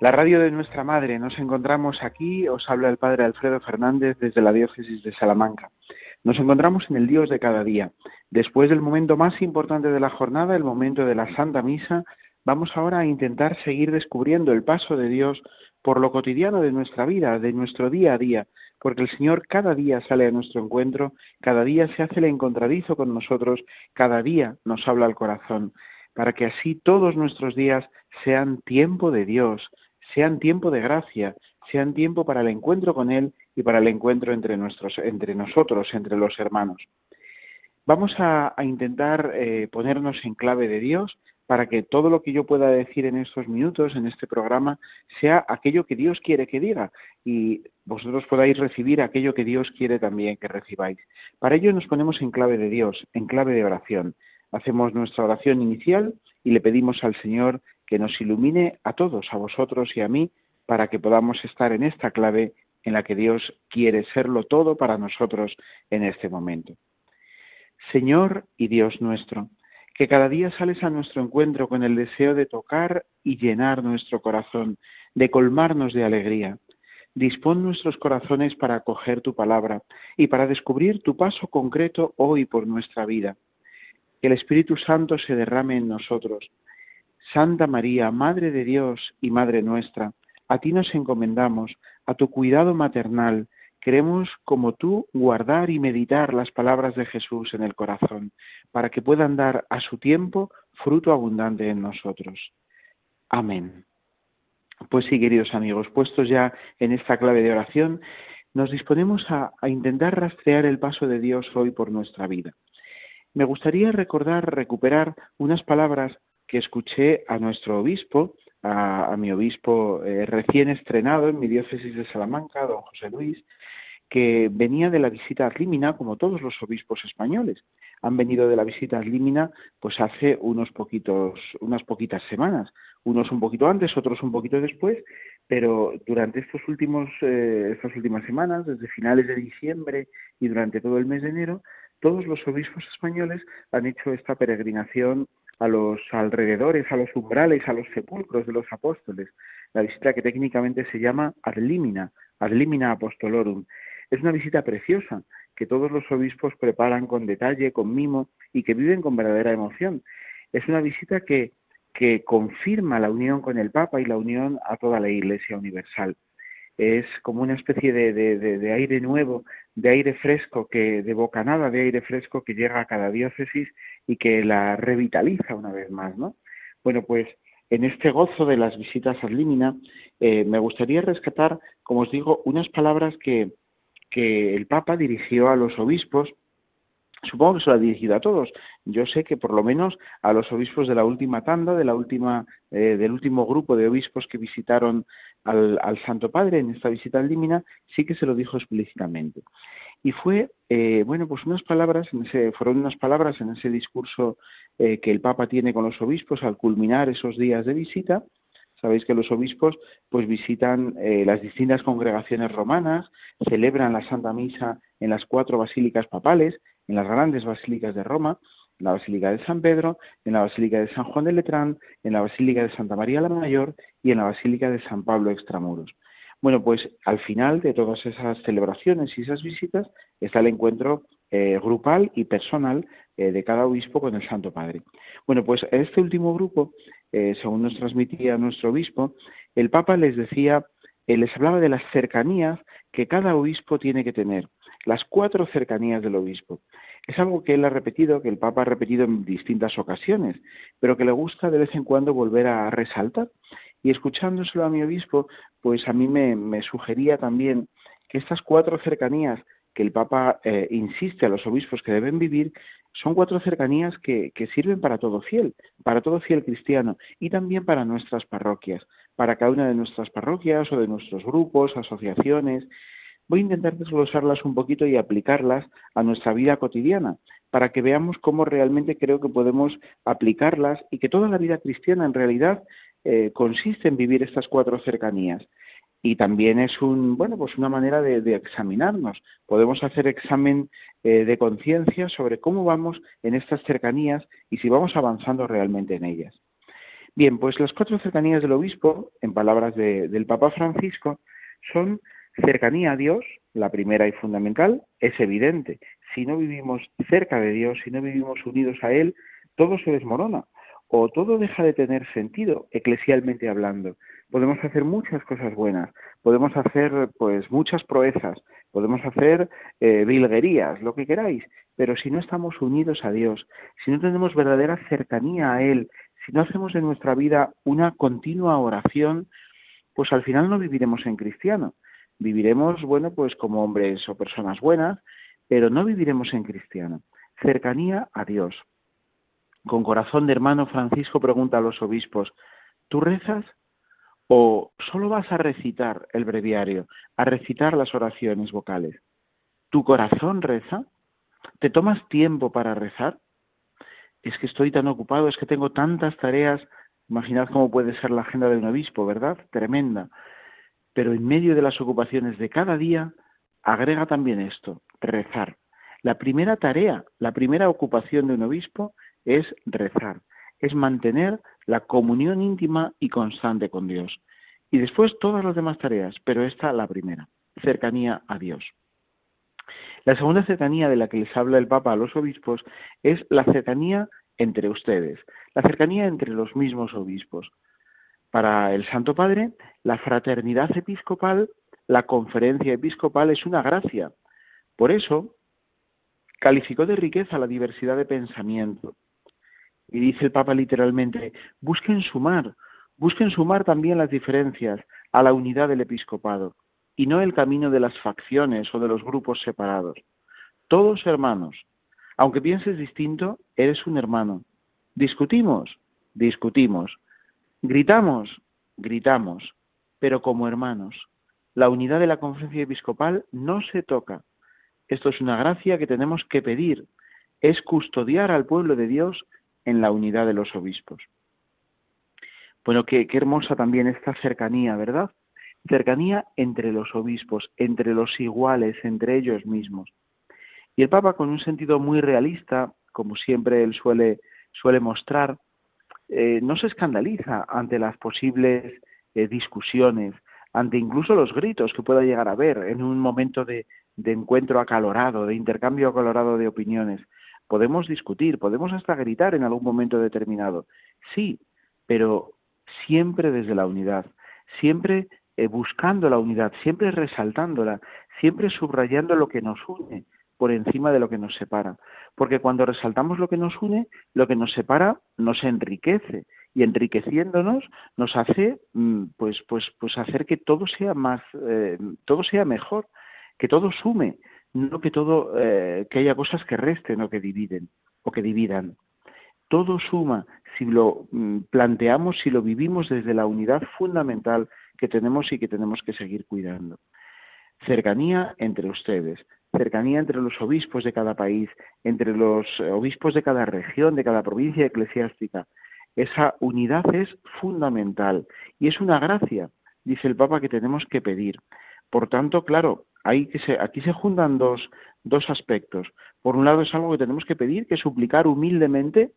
La radio de nuestra madre, nos encontramos aquí, os habla el Padre Alfredo Fernández desde la diócesis de Salamanca. Nos encontramos en el Dios de cada día. Después del momento más importante de la jornada, el momento de la Santa Misa, vamos ahora a intentar seguir descubriendo el paso de Dios por lo cotidiano de nuestra vida, de nuestro día a día, porque el Señor cada día sale a nuestro encuentro, cada día se hace el encontradizo con nosotros, cada día nos habla al corazón, para que así todos nuestros días sean tiempo de Dios, sean tiempo de gracia, sean tiempo para el encuentro con Él y para el encuentro entre, entre nosotros, entre los hermanos. Vamos a, intentar eh, ponernos en clave de Dios para que todo lo que yo pueda decir en estos minutos, en este programa, sea aquello que Dios quiere que diga y vosotros podáis recibir aquello que Dios quiere también que recibáis. Para ello nos ponemos en clave de Dios, en clave de oración. Hacemos nuestra oración inicial y le pedimos al Señor que nos ilumine a todos, a vosotros y a mí, para que podamos estar en esta clave en la que Dios quiere serlo todo para nosotros en este momento. Señor y Dios nuestro, que cada día sales a nuestro encuentro con el deseo de tocar y llenar nuestro corazón, de colmarnos de alegría. Dispón nuestros corazones para acoger tu palabra y para descubrir tu paso concreto hoy por nuestra vida. Que el Espíritu Santo se derrame en nosotros Santa María, Madre de Dios y Madre nuestra, a ti nos encomendamos, a tu cuidado maternal. Queremos, como tú, guardar y meditar las palabras de Jesús en el corazón, para que puedan dar a su tiempo fruto abundante en nosotros. Amén. Pues sí, queridos amigos, puestos ya en esta clave de oración, nos disponemos a, a intentar rastrear el paso de Dios hoy por nuestra vida. Me gustaría recordar, recuperar unas palabras que escuché a nuestro obispo, a, mi obispo eh, recién estrenado en mi diócesis de Salamanca, don José Luis, que venía de la visita a Límina, como todos los obispos españoles. Han venido de la visita a Límina pues hace unos poquitos, unas poquitas semanas, unos un poquito antes, otros un poquito después, pero durante estos últimos, eh, estas últimas semanas, desde finales de diciembre y durante todo el mes de enero, todos los obispos españoles han hecho esta peregrinación a los alrededores, a los umbrales, a los sepulcros de los apóstoles. La visita que técnicamente se llama ad limina, ad limina apostolorum. Es una visita preciosa que todos los obispos preparan con detalle, con mimo y que viven con verdadera emoción. Es una visita que, que confirma la unión con el Papa y la unión a toda la Iglesia universal es como una especie de, de, aire nuevo, de aire fresco, que de bocanada de aire fresco que llega a cada diócesis y que la revitaliza una vez más, ¿no? Bueno, pues en este gozo de las visitas al Límina, eh, me gustaría rescatar, como os digo, unas palabras que, que el Papa dirigió a los obispos Supongo que se lo ha dirigido a todos. Yo sé que por lo menos a los obispos de la última tanda, de la última, eh, del último grupo de obispos que visitaron al, Santo Padre en esta visita al Límina, sí que se lo dijo explícitamente. Y fue, eh, bueno, pues unas palabras, en ese, fueron unas palabras en ese discurso eh, que el Papa tiene con los obispos al culminar esos días de visita. Sabéis que los obispos pues visitan las distintas congregaciones romanas, celebran la Santa Misa en las cuatro basílicas papales, en las grandes basílicas de Roma, en la Basílica de San Pedro, en la Basílica de San Juan de Letrán, en la Basílica de Santa María la Mayor y en la Basílica de San Pablo Extramuros. Bueno, pues al final de todas esas celebraciones y esas visitas está el encuentro eh, grupal y personal eh, de cada obispo con el Santo Padre. Bueno, pues a este último grupo, eh, según nos transmitía nuestro obispo, el Papa les decía, les hablaba de las cercanías que cada obispo tiene que tener las cuatro cercanías del obispo. Es algo que él ha repetido, que el Papa ha repetido en distintas ocasiones, pero que le gusta de vez en cuando volver a resaltar. Y escuchándoselo a mi obispo, pues a mí me, sugería también que estas cuatro cercanías que el Papa eh, insiste a los obispos que deben vivir, son cuatro cercanías que, que, sirven para todo fiel, para todo fiel cristiano y también para nuestras parroquias, para cada una de nuestras parroquias o de nuestros grupos, asociaciones, voy a intentar desglosarlas un poquito y aplicarlas a nuestra vida cotidiana para que veamos cómo realmente creo que podemos aplicarlas y que toda la vida cristiana en realidad eh, consiste en vivir estas cuatro cercanías. Y también es un, bueno, pues una manera de, examinarnos. Podemos hacer examen eh, de conciencia sobre cómo vamos en estas cercanías y si vamos avanzando realmente en ellas. Bien, pues las cuatro cercanías del obispo, en palabras del Papa Francisco, son cercanía a Dios, la primera y fundamental, es evidente. Si no vivimos cerca de Dios, si no vivimos unidos a Él, todo se desmorona o todo deja de tener sentido, eclesialmente hablando. Podemos hacer muchas cosas buenas, podemos hacer pues muchas proezas, podemos hacer eh, vilguerías, lo que queráis, pero si no estamos unidos a Dios, si no tenemos verdadera cercanía a Él, si no hacemos de nuestra vida una continua oración, pues al final no viviremos en cristiano. Viviremos, bueno, pues como hombres o personas buenas, pero no viviremos en cristiano. Cercanía a Dios. Con corazón de hermano, Francisco pregunta a los obispos, ¿tú rezas o solo vas a recitar el breviario, a recitar las oraciones vocales? ¿Tu corazón reza? ¿Te tomas tiempo para rezar? es que estoy tan ocupado, es que tengo tantas tareas, imaginad cómo puede ser la agenda de un obispo, ¿verdad? Tremenda. Pero en medio de las ocupaciones de cada día, agrega también esto, rezar. La primera tarea, la primera ocupación de un obispo es rezar, es mantener la comunión íntima y constante con Dios. Y después todas las demás tareas, pero esta la primera, cercanía a Dios. La segunda cercanía de la que les habla el Papa a los obispos es la cercanía entre ustedes, la cercanía entre los mismos obispos. Para el Santo Padre, la fraternidad episcopal, la conferencia episcopal es una gracia. Por eso, calificó de riqueza la diversidad de pensamiento. Y dice el Papa literalmente, busquen sumar, busquen sumar también las diferencias a la unidad del episcopado y no el camino de las facciones o de los grupos separados. Todos hermanos. Aunque pienses distinto, eres un hermano. Discutimos, discutimos. Gritamos, gritamos, pero como hermanos. La unidad de la conferencia episcopal no se toca. Esto es una gracia que tenemos que pedir. Es custodiar al pueblo de Dios en la unidad de los obispos. Bueno, qué, hermosa también esta cercanía, ¿verdad? cercanía entre los obispos, entre los iguales, entre ellos mismos. Y el Papa, con un sentido muy realista, como siempre él suele, suele mostrar, eh, no se escandaliza ante las posibles eh, discusiones, ante incluso los gritos que pueda llegar a haber en un momento de, encuentro acalorado, de intercambio acalorado de opiniones. Podemos discutir, podemos hasta gritar en algún momento determinado. Sí, pero siempre desde la unidad, siempre eh, buscando la unidad, siempre resaltándola, siempre subrayando lo que nos une por encima de lo que nos separa. Porque cuando resaltamos lo que nos une, lo que nos separa nos enriquece y enriqueciéndonos nos hace mm, pues pues pues hacer que todo sea más eh, todo sea mejor, que todo sume, no que todo eh, que haya cosas que resten o que dividen o que dividan. Todo suma si lo mm, planteamos, si lo vivimos desde la unidad fundamental que tenemos y que tenemos que seguir cuidando. Cercanía entre ustedes, cercanía entre los obispos de cada país, entre los eh, obispos de cada región, de cada provincia eclesiástica. Esa unidad es fundamental y es una gracia, dice el Papa, que tenemos que pedir. Por tanto, claro, hay que aquí se juntan dos, dos aspectos. Por un lado es algo que tenemos que pedir, que suplicar humildemente,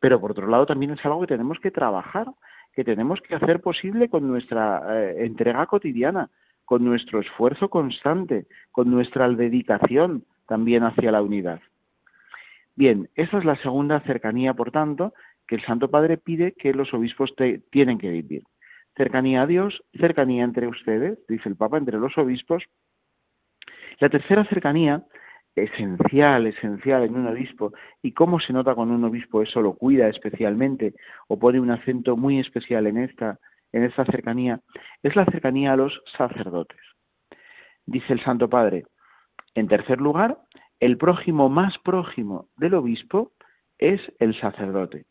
pero por otro lado también es algo que tenemos que trabajar que tenemos que hacer posible con nuestra eh, entrega cotidiana, con nuestro esfuerzo constante, con nuestra dedicación también hacia la unidad. Bien, esa es la segunda cercanía, por tanto, que el Santo Padre pide que los obispos tienen que vivir. Cercanía a Dios, cercanía entre ustedes, dice el Papa, entre los obispos. La tercera cercanía esencial, esencial en un obispo. ¿Y cómo se nota cuando un obispo eso lo cuida especialmente o pone un acento muy especial en esta, en esta cercanía? Es la cercanía a los sacerdotes. Dice el Santo Padre, en tercer lugar, el prójimo más prójimo del obispo es el sacerdote.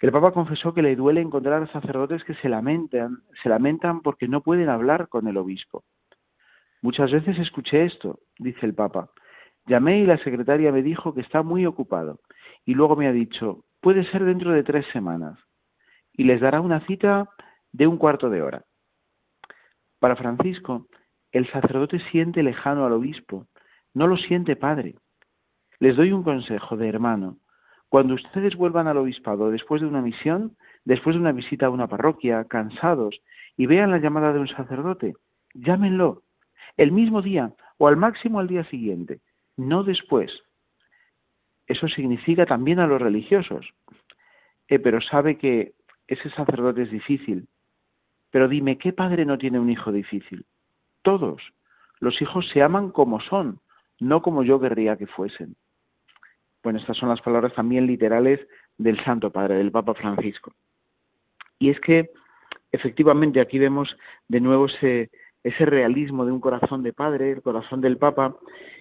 El Papa confesó que le duele encontrar sacerdotes que se lamentan, se lamentan porque no pueden hablar con el obispo Muchas veces escuché esto, dice el Papa. Llamé y la secretaria me dijo que está muy ocupado. Y luego me ha dicho, puede ser dentro de tres semanas. Y les dará una cita de un cuarto de hora. Para Francisco, el sacerdote siente lejano al obispo, no lo siente padre. Les doy un consejo de hermano. Cuando ustedes vuelvan al obispado después de una misión, después de una visita a una parroquia, cansados, y vean la llamada de un sacerdote, llámenlo, el mismo día o al máximo al día siguiente, no después. Eso significa también a los religiosos. Eh, pero sabe que ese sacerdote es difícil. Pero dime, ¿qué padre no tiene un hijo difícil? Todos. Los hijos se aman como son, no como yo querría que fuesen. Bueno, estas son las palabras también literales del Santo Padre, del Papa Francisco. Y es que efectivamente aquí vemos de nuevo ese, ese realismo de un corazón de padre, el corazón del Papa,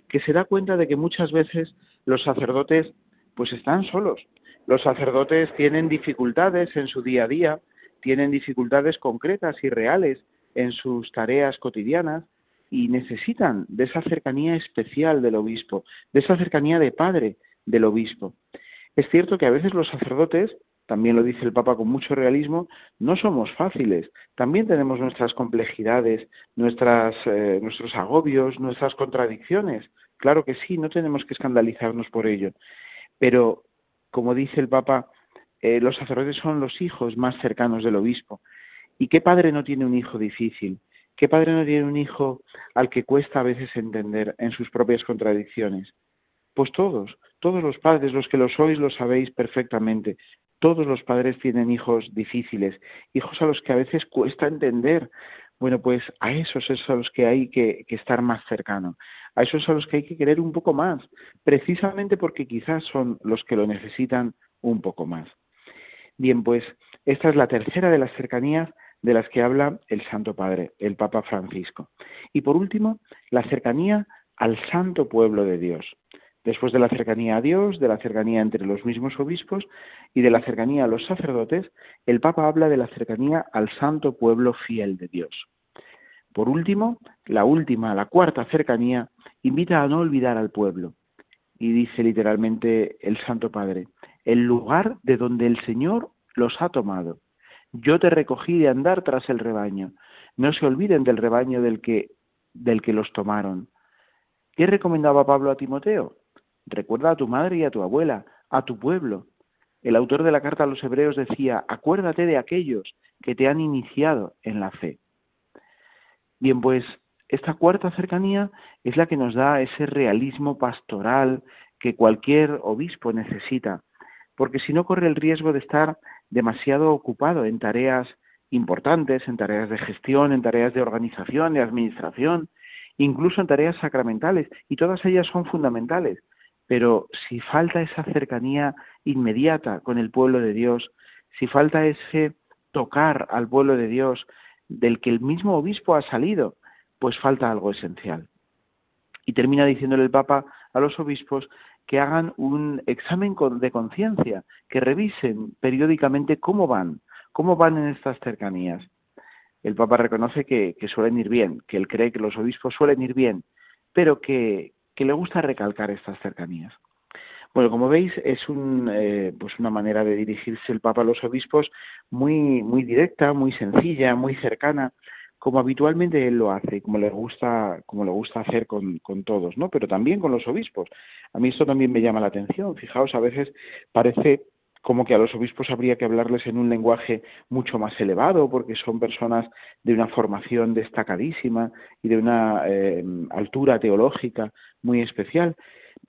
que se da cuenta de que muchas veces los sacerdotes pues están solos. Los sacerdotes tienen dificultades en su día a día, tienen dificultades concretas y reales en sus tareas cotidianas y necesitan de esa cercanía especial del obispo, de esa cercanía de padre del obispo. Es cierto que a veces los sacerdotes también lo dice el Papa con mucho realismo, no somos fáciles. También tenemos nuestras complejidades, eh, nuestros agobios, nuestras contradicciones. Claro que sí, no tenemos que escandalizarnos por ello. Pero, como dice el Papa, eh, los sacerdotes son los hijos más cercanos del obispo. ¿Y qué padre no tiene un hijo difícil? ¿Qué padre no tiene un hijo al que cuesta a veces entender en sus propias contradicciones? Pues todos, todos los padres, los que lo sois, lo sabéis perfectamente. Todos los padres tienen hijos difíciles, hijos a los que a veces cuesta entender. Bueno, pues a esos es a los que hay que, estar más cercano, a esos a los que hay que querer un poco más, precisamente porque quizás son los que lo necesitan un poco más. Bien, pues esta es la tercera de las cercanías de las que habla el Santo Padre, el Papa Francisco. Y por último, la cercanía al santo pueblo de Dios. Después de la cercanía a Dios, de la cercanía entre los mismos obispos y de la cercanía a los sacerdotes, el Papa habla de la cercanía al santo pueblo fiel de Dios. Por último, la última, la cuarta cercanía, invita a no olvidar al pueblo. Y dice literalmente el Santo Padre, el lugar de donde el Señor los ha tomado. Yo te recogí de andar tras el rebaño. No se olviden del rebaño del que, del que los tomaron. ¿Qué recomendaba Pablo a Timoteo? Recuerda a tu madre y a tu abuela, a tu pueblo. El autor de la carta a los hebreos decía, acuérdate de aquellos que te han iniciado en la fe. Bien, pues esta cuarta cercanía es la que nos da ese realismo pastoral que cualquier obispo necesita, porque si no corre el riesgo de estar demasiado ocupado en tareas importantes, en tareas de gestión, en tareas de organización, de administración, incluso en tareas sacramentales, y todas ellas son fundamentales, pero si falta esa cercanía inmediata con el pueblo de Dios, si falta ese tocar al pueblo de Dios del que el mismo obispo ha salido, pues falta algo esencial. Y termina diciéndole el Papa a los obispos que hagan un examen de conciencia, que revisen periódicamente cómo van, cómo van en estas cercanías. El Papa reconoce que, que suelen ir bien, que él cree que los obispos suelen ir bien, pero que, que le gusta recalcar estas cercanías. Bueno, como veis, es un, eh, pues una manera de dirigirse el Papa a los obispos muy, muy directa, muy sencilla, muy cercana, como habitualmente él lo hace, como le gusta, como le gusta hacer con, todos, ¿no? Pero también con los obispos. A mí esto también me llama la atención. Fijaos, a veces parece como que a los obispos habría que hablarles en un lenguaje mucho más elevado, porque son personas de una formación destacadísima y de una eh, altura teológica muy especial.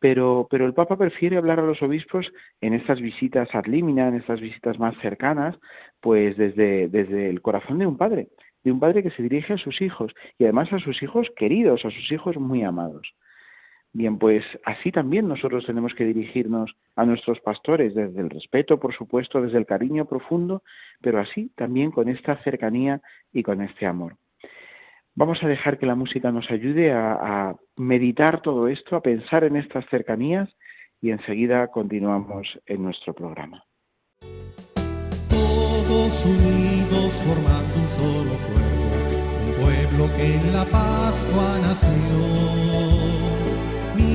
Pero, pero el Papa prefiere hablar a los obispos en estas visitas ad limina, en estas visitas más cercanas, pues desde, desde el corazón de un padre, de un padre que se dirige a sus hijos y además a sus hijos queridos, a sus hijos muy amados. Bien, pues así también nosotros tenemos que dirigirnos a nuestros pastores desde el respeto, por supuesto, desde el cariño profundo, pero así también con esta cercanía y con este amor. Vamos a dejar que la música nos ayude a, meditar todo esto, a pensar en estas cercanías y enseguida continuamos en nuestro programa. Todos unidos formando un solo pueblo, un pueblo que en la Pascua nació,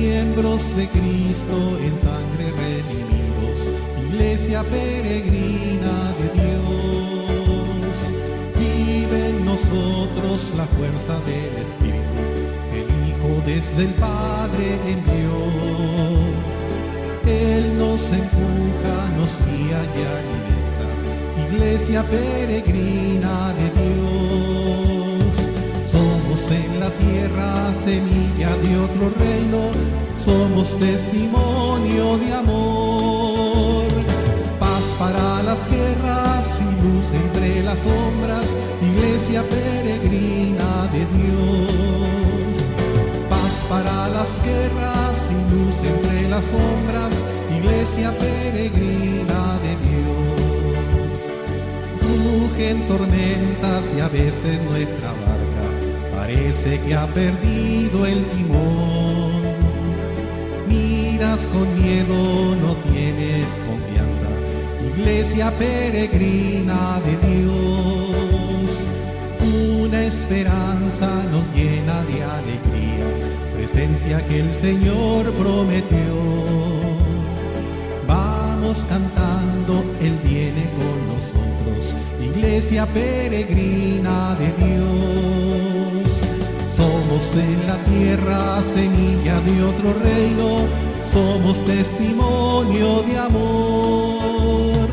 miembros de Cristo en sangre redimidos, iglesia peregrina de Dios. Vive en nosotros la fuerza del Espíritu, el Hijo desde el Padre envió. Él nos empuja, nos guía y alimenta, iglesia peregrina de. En la tierra semilla de otro reino, somos testimonio de amor. Paz para las guerras y luz entre las sombras, iglesia peregrina de Dios. Paz para las guerras y luz entre las sombras, iglesia peregrina de Dios. Rugen tormentas y a veces nuestra barca parece que ha perdido el timón. Miras con miedo, no tienes confianza, iglesia peregrina de Dios. Una esperanza nos llena de alegría, presencia que el Señor prometió. Vamos cantando, Él viene con nosotros, iglesia peregrina de Dios. Somos en la tierra semilla de otro reino, somos testimonio de amor.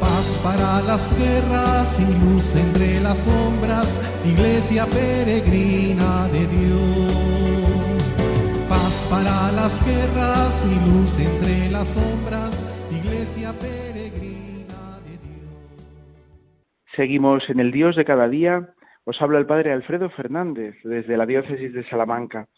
Paz para las guerras y luz entre las sombras, iglesia peregrina de Dios. Paz para las guerras y luz entre las sombras, iglesia peregrina de Dios. Seguimos en el Dios de cada día. Os habla el Padre Alfredo Fernández desde la Diócesis de Salamanca.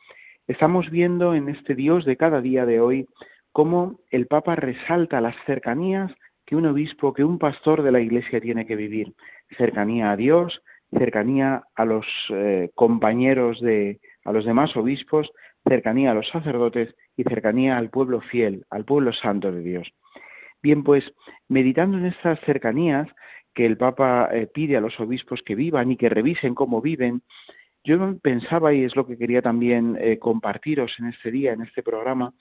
Estamos viendo en este Dios de cada día de hoy cómo el Papa resalta las cercanías que un obispo, que un pastor de la Iglesia tiene que vivir. Cercanía a Dios, cercanía a los eh, compañeros de, a los demás obispos, cercanía a los sacerdotes y cercanía al pueblo fiel, al pueblo santo de Dios. Bien, pues meditando en estas cercanías que el Papa eh, pide a los obispos que vivan y que revisen cómo viven, yo pensaba, y es lo que quería también eh, compartiros en este día, en este programa,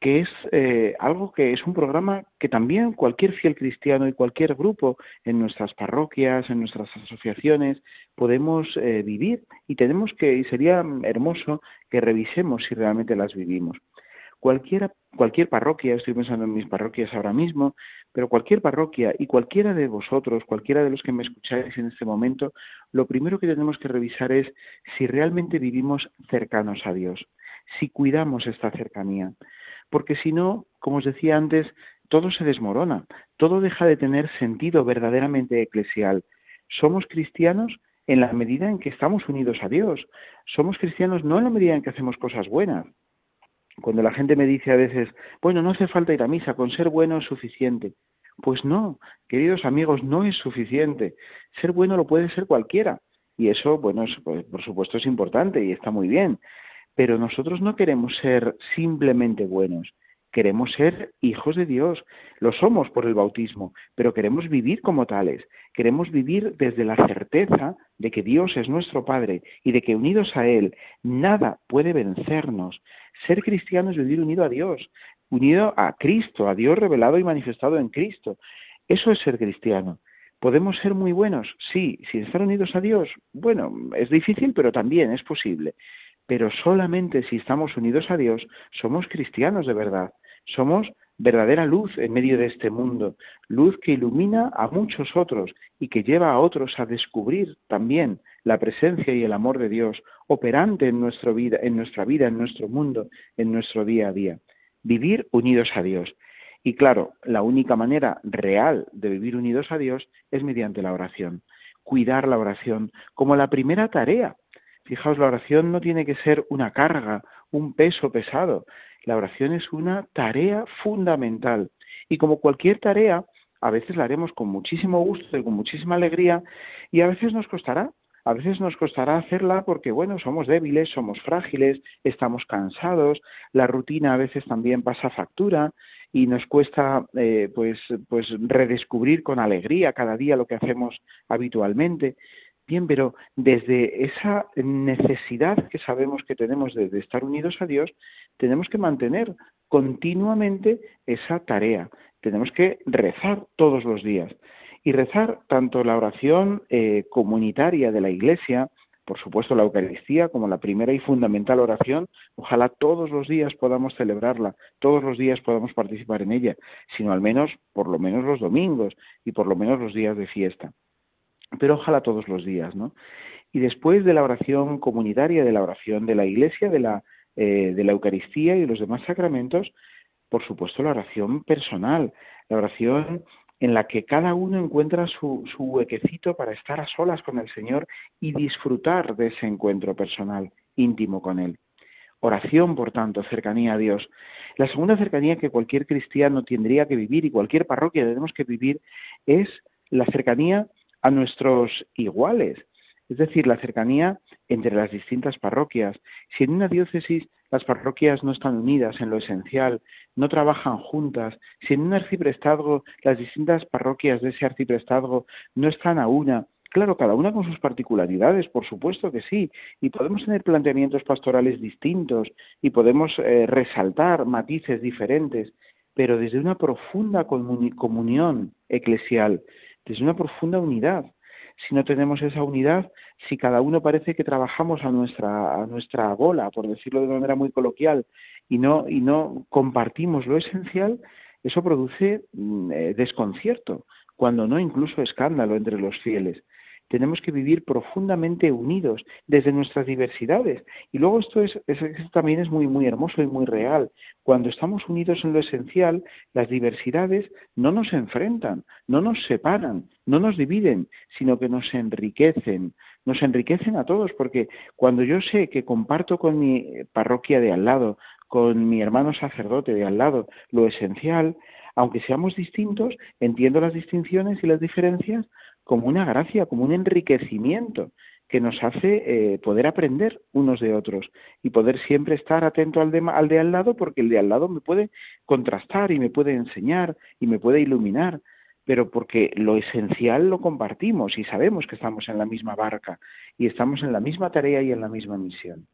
que es eh, algo que es un programa que también cualquier fiel cristiano y cualquier grupo en nuestras parroquias, en nuestras asociaciones, podemos vivir y tenemos que, y sería hermoso que revisemos si realmente las vivimos. Cualquiera, cualquier parroquia, estoy pensando en mis parroquias ahora mismo, pero cualquier parroquia y cualquiera de vosotros, cualquiera de los que me escucháis en este momento, lo primero que tenemos que revisar es si realmente vivimos cercanos a Dios, si cuidamos esta cercanía porque si no, como os decía antes, todo se desmorona, todo deja de tener sentido verdaderamente eclesial. Somos cristianos en la medida en que estamos unidos a Dios. Somos cristianos no en la medida en que hacemos cosas buenas. Cuando la gente me dice a veces, bueno, no hace falta ir a misa, con ser bueno es suficiente. Pues no, queridos amigos, no es suficiente. Ser bueno lo puede ser cualquiera. Y eso, bueno, pues, por supuesto es importante y está muy bien. Pero nosotros no queremos ser simplemente buenos, queremos ser hijos de Dios, lo somos por el bautismo, pero queremos vivir como tales, queremos vivir desde la certeza de que Dios es nuestro Padre y de que unidos a Él nada puede vencernos. Ser cristiano es vivir unido a Dios, unido a Cristo, a Dios revelado y manifestado en Cristo. Eso es ser cristiano. ¿Podemos ser muy buenos? Sí. ¿Sin estar unidos a Dios? Bueno, es difícil, pero también es posible pero solamente si estamos unidos a Dios somos cristianos de verdad, somos verdadera luz en medio de este mundo, luz que ilumina a muchos otros y que lleva a otros a descubrir también la presencia y el amor de Dios operante en, nuestra vida, en nuestra vida, en nuestro mundo, en nuestro día a día. Vivir unidos a Dios. Y claro, la única manera real de vivir unidos a Dios es mediante la oración. Cuidar la oración como la primera tarea Fijaos, la oración no tiene que ser una carga, un peso pesado. La oración es una tarea fundamental. Y como cualquier tarea, a veces la haremos con muchísimo gusto y con muchísima alegría y a veces nos costará. A veces nos costará hacerla porque, bueno, somos débiles, somos frágiles, estamos cansados, la rutina a veces también pasa factura y nos cuesta eh, pues, pues redescubrir con alegría cada día lo que hacemos habitualmente. Bien, pero desde esa necesidad que sabemos que tenemos de, estar unidos a Dios, tenemos que mantener continuamente esa tarea. Tenemos que rezar todos los días. Y rezar tanto la oración eh, comunitaria de la Iglesia, por supuesto la Eucaristía como la primera y fundamental oración, ojalá todos los días podamos celebrarla, todos los días podamos participar en ella, sino al menos, por lo menos los domingos y por lo menos los días de fiesta. Pero ojalá todos los días, ¿no? Y después de la oración comunitaria, de la oración de la Iglesia, de la, eh, de la Eucaristía y los demás sacramentos, por supuesto la oración personal, la oración en la que cada uno encuentra su, huequecito para estar a solas con el Señor y disfrutar de ese encuentro personal, íntimo con Él. Oración, por tanto, cercanía a Dios. La segunda cercanía que cualquier cristiano tendría que vivir y cualquier parroquia tenemos que vivir es la cercanía a nuestros iguales, es decir, la cercanía entre las distintas parroquias. Si en una diócesis las parroquias no están unidas en lo esencial, no trabajan juntas, si en un arciprestazgo las distintas parroquias de ese arciprestazgo no están a una, claro, cada una con sus particularidades, por supuesto que sí, y podemos tener planteamientos pastorales distintos y podemos eh, resaltar matices diferentes, pero desde una profunda comunión eclesial, desde una profunda unidad. Si no tenemos esa unidad, si cada uno parece que trabajamos a nuestra, a nuestra bola, por decirlo de manera muy coloquial, y no, y no compartimos lo esencial, eso produce mm, eh, desconcierto, cuando no incluso escándalo entre los fieles tenemos que vivir profundamente unidos desde nuestras diversidades. Y luego esto, es, también es muy, muy hermoso y muy real. Cuando estamos unidos en lo esencial, las diversidades no nos enfrentan, no nos separan, no nos dividen, sino que nos enriquecen. Nos enriquecen a todos, porque cuando yo sé que comparto con mi parroquia de al lado, con mi hermano sacerdote de al lado, lo esencial, aunque seamos distintos, entiendo las distinciones y las diferencias como una gracia, como un enriquecimiento que nos hace eh, poder aprender unos de otros y poder siempre estar atento al de, al de al lado porque el de al lado me puede contrastar y me puede enseñar y me puede iluminar, pero porque lo esencial lo compartimos y sabemos que estamos en la misma barca y estamos en la misma tarea y en la misma misión.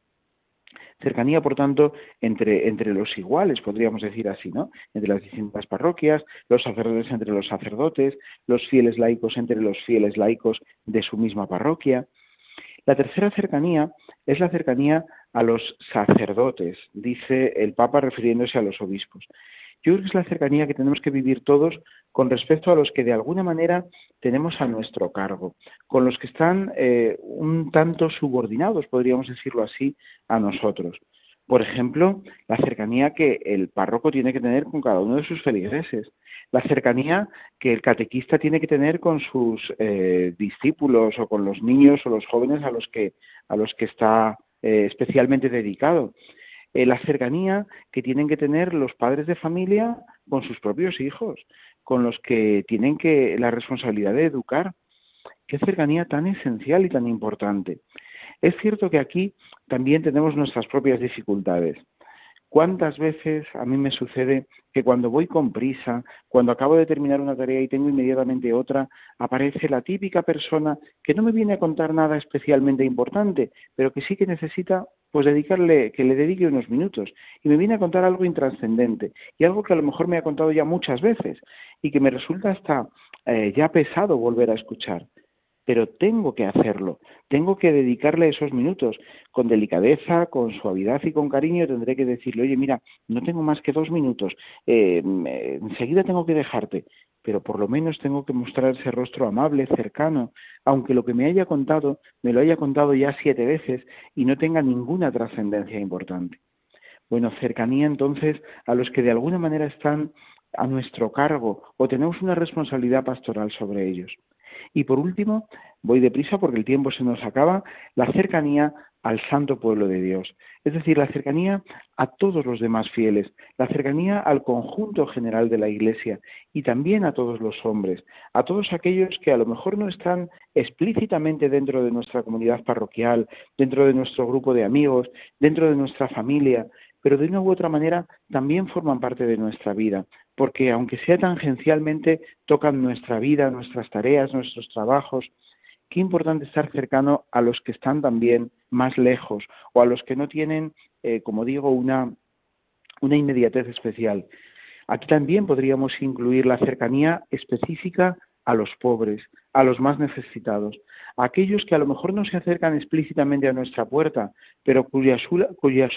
Cercanía, por tanto, entre, entre los iguales, podríamos decir así, ¿no? Entre las distintas parroquias, los sacerdotes entre los sacerdotes, los fieles laicos entre los fieles laicos de su misma parroquia. La tercera cercanía es la cercanía a los sacerdotes, dice el Papa refiriéndose a los obispos. Yo creo que es la cercanía que tenemos que vivir todos con respecto a los que de alguna manera tenemos a nuestro cargo, con los que están eh, un tanto subordinados, podríamos decirlo así, a nosotros. Por ejemplo, la cercanía que el párroco tiene que tener con cada uno de sus feligreses, la cercanía que el catequista tiene que tener con sus eh, discípulos o con los niños o los jóvenes a los que, a los que está eh, especialmente dedicado, eh, la cercanía que tienen que tener los padres de familia con sus propios hijos, con los que tienen que la responsabilidad de educar. Qué cercanía tan esencial y tan importante. Es cierto que aquí también tenemos nuestras propias dificultades. ¿Cuántas veces a mí me sucede que cuando voy con prisa, cuando acabo de terminar una tarea y tengo inmediatamente otra, aparece la típica persona que no me viene a contar nada especialmente importante, pero que sí que necesita pues dedicarle, que le dedique unos minutos y me viene a contar algo intrascendente y algo que a lo mejor me ha contado ya muchas veces y que me resulta hasta eh, ya pesado volver a escuchar pero tengo que hacerlo, tengo que dedicarle esos minutos con delicadeza, con suavidad y con cariño, tendré que decirle, oye, mira, no tengo más que dos minutos, eh, enseguida tengo que dejarte, pero por lo menos tengo que mostrar ese rostro amable, cercano, aunque lo que me haya contado me lo haya contado ya siete veces y no tenga ninguna trascendencia importante. Bueno, cercanía entonces a los que de alguna manera están a nuestro cargo o tenemos una responsabilidad pastoral sobre ellos. Y por último, voy deprisa porque el tiempo se nos acaba, la cercanía al santo pueblo de Dios. Es decir, la cercanía a todos los demás fieles, la cercanía al conjunto general de la Iglesia y también a todos los hombres, a todos aquellos que a lo mejor no están explícitamente dentro de nuestra comunidad parroquial, dentro de nuestro grupo de amigos, dentro de nuestra familia, pero de una u otra manera también forman parte de nuestra vida, porque aunque sea tangencialmente, tocan nuestra vida, nuestras tareas, nuestros trabajos, qué importante estar cercano a los que están también más lejos o a los que no tienen, eh, como digo, una, una inmediatez especial. Aquí también podríamos incluir la cercanía específica a los pobres, a los más necesitados, a aquellos que a lo mejor no se acercan explícitamente a nuestra puerta, pero cuya,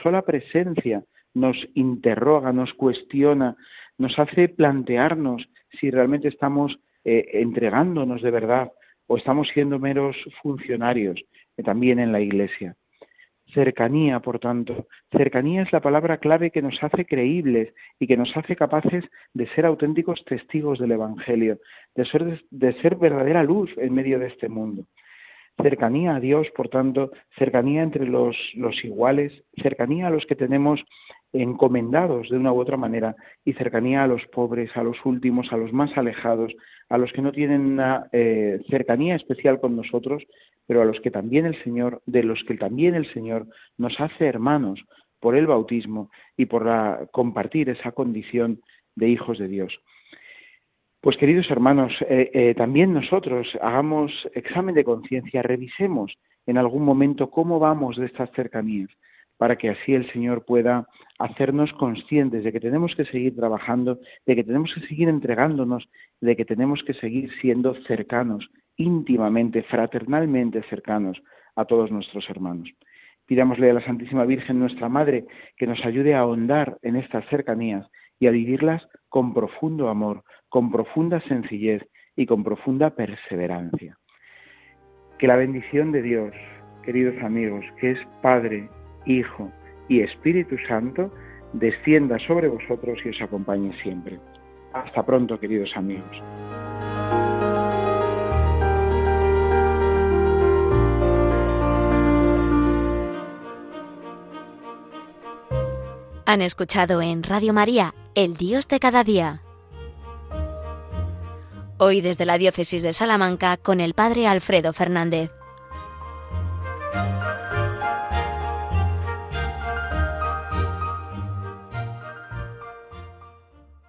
sola presencia nos interroga, nos cuestiona, nos hace plantearnos si realmente estamos eh, entregándonos de verdad o estamos siendo meros funcionarios eh, también en la Iglesia. Cercanía, por tanto. Cercanía es la palabra clave que nos hace creíbles y que nos hace capaces de ser auténticos testigos del Evangelio, de ser, de ser verdadera luz en medio de este mundo. Cercanía a Dios, por tanto, cercanía entre los, los iguales, cercanía a los que tenemos encomendados de una u otra manera y cercanía a los pobres, a los últimos, a los más alejados, a los que no tienen una eh, cercanía especial con nosotros, pero a los que también el Señor, de los que también el Señor nos hace hermanos por el bautismo y por compartir esa condición de hijos de Dios. Pues queridos hermanos, eh, eh, también nosotros hagamos examen de conciencia, revisemos en algún momento cómo vamos de estas cercanías, para que así el Señor pueda hacernos conscientes de que tenemos que seguir trabajando, de que tenemos que seguir entregándonos, de que tenemos que seguir siendo cercanos, íntimamente, fraternalmente cercanos a todos nuestros hermanos. Pidámosle a la Santísima Virgen, nuestra Madre, que nos ayude a ahondar en estas cercanías y a vivirlas con profundo amor, con profunda sencillez y con profunda perseverancia. Que la bendición de Dios, queridos amigos, que es Padre, Hijo y Espíritu Santo, descienda sobre vosotros y os acompañe siempre. Hasta pronto, queridos amigos. Han escuchado en Radio María, El Dios de cada día Hoy desde la Diócesis de Salamanca con el Padre Alfredo Fernández.